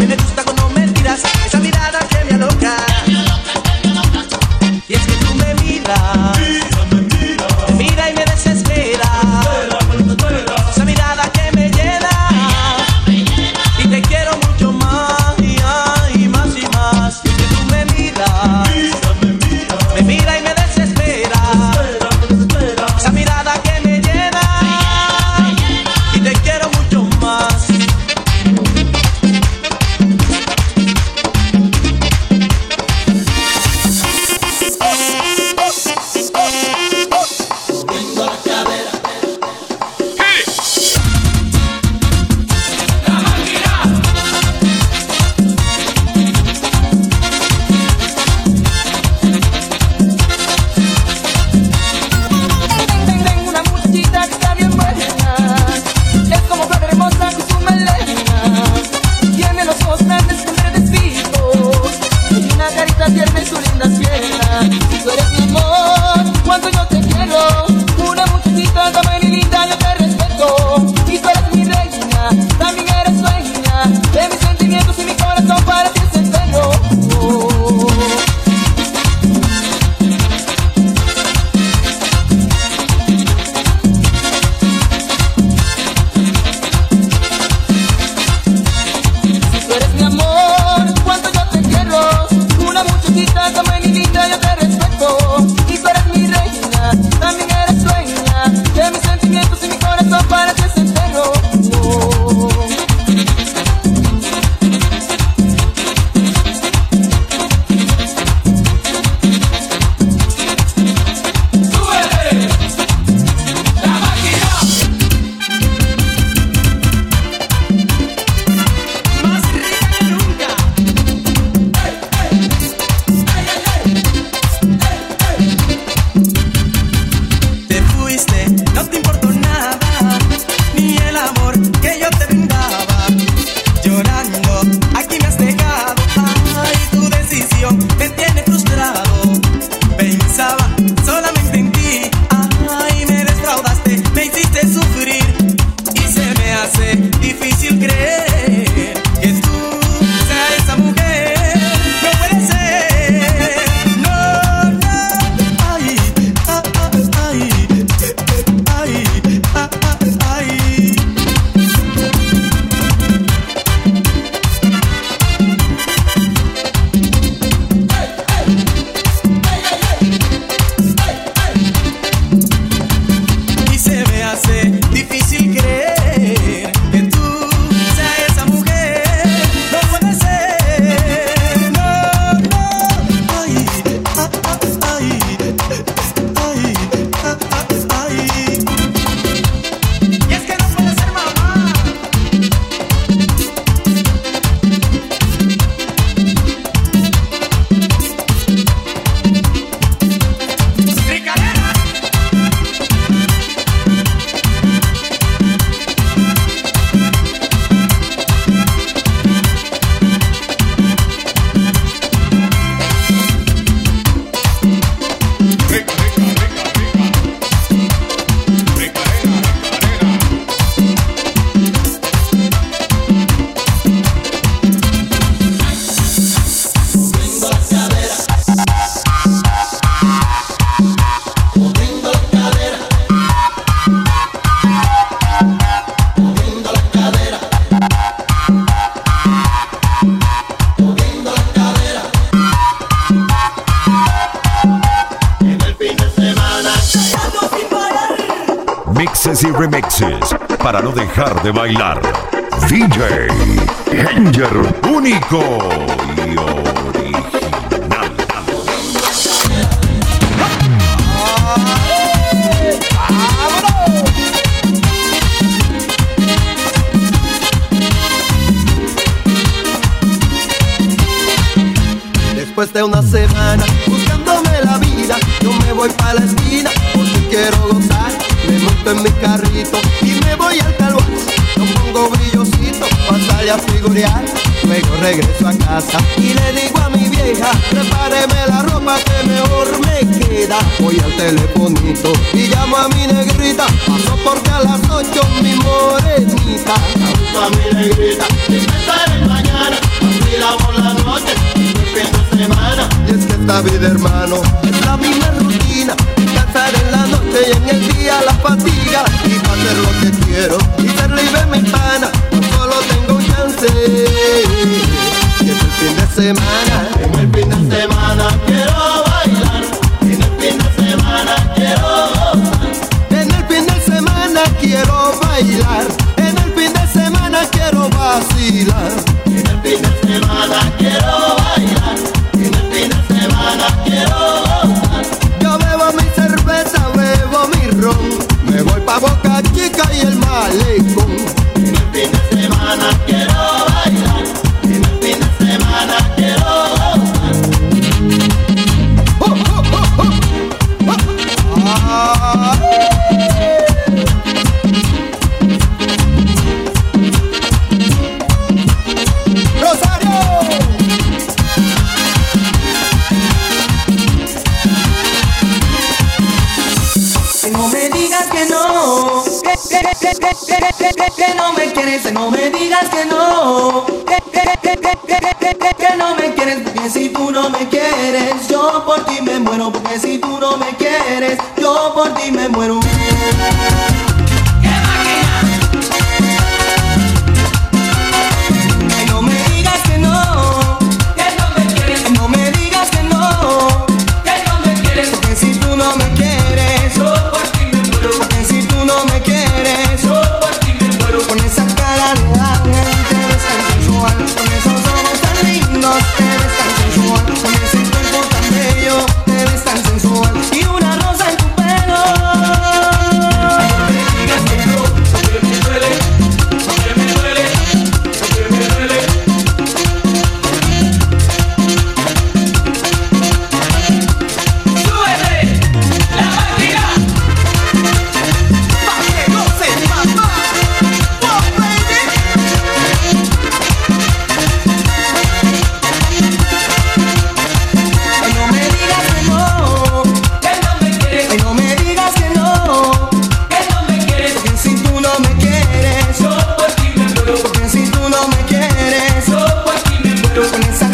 A mí me gusta cuando me tiras. Esa dejar de bailar. DJ Ranger, único y original. Después de una semana buscándome la vida, yo me voy para la esquina porque quiero gozar me monto en mi carrito y me voy al calor. Lo pongo brillosito para salir a figurear. Luego regreso a casa y le digo a mi vieja, prepáreme la ropa que mejor me queda. Voy al telefonito y llamo a mi negrita, paso porque a las ocho mi morenita. Junto a mi negrita, y empezaré mañana, vacila por la noche, y fin de semana. Y es que esta vida hermano, es la misma rutina, descansar en la noche y en el día la fatiga. Y para hacer lo que quiero y ser libre me pana, solo tengo un chance y es el fin de semana. Que, no me quieres, que no me digas que no. Que no me quieres, porque si tú no me quieres, yo por ti me muero. Porque si tú no me quieres, yo por ti me muero. cuando me quieres. Yo por me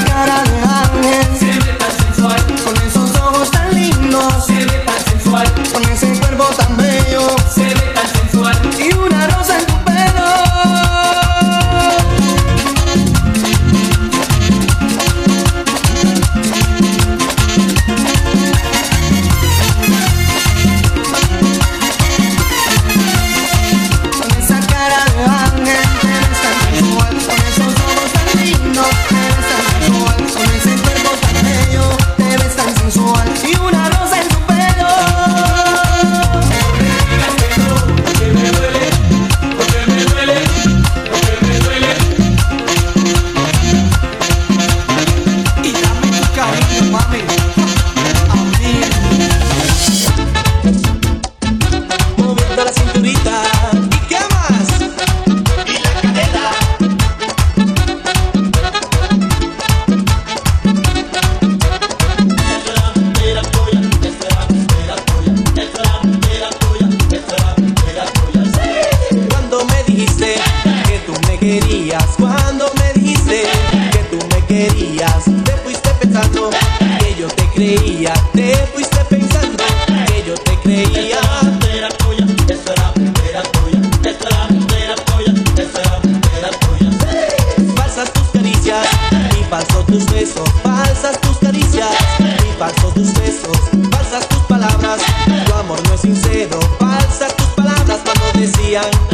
te fuiste pensando que yo te creía, te fuiste pensando que yo te creía. Falsas tus caricias y falso tus besos, falsas tus caricias y falso tus besos, falsas tus palabras, tu amor no es sincero, falsas tus palabras cuando decían.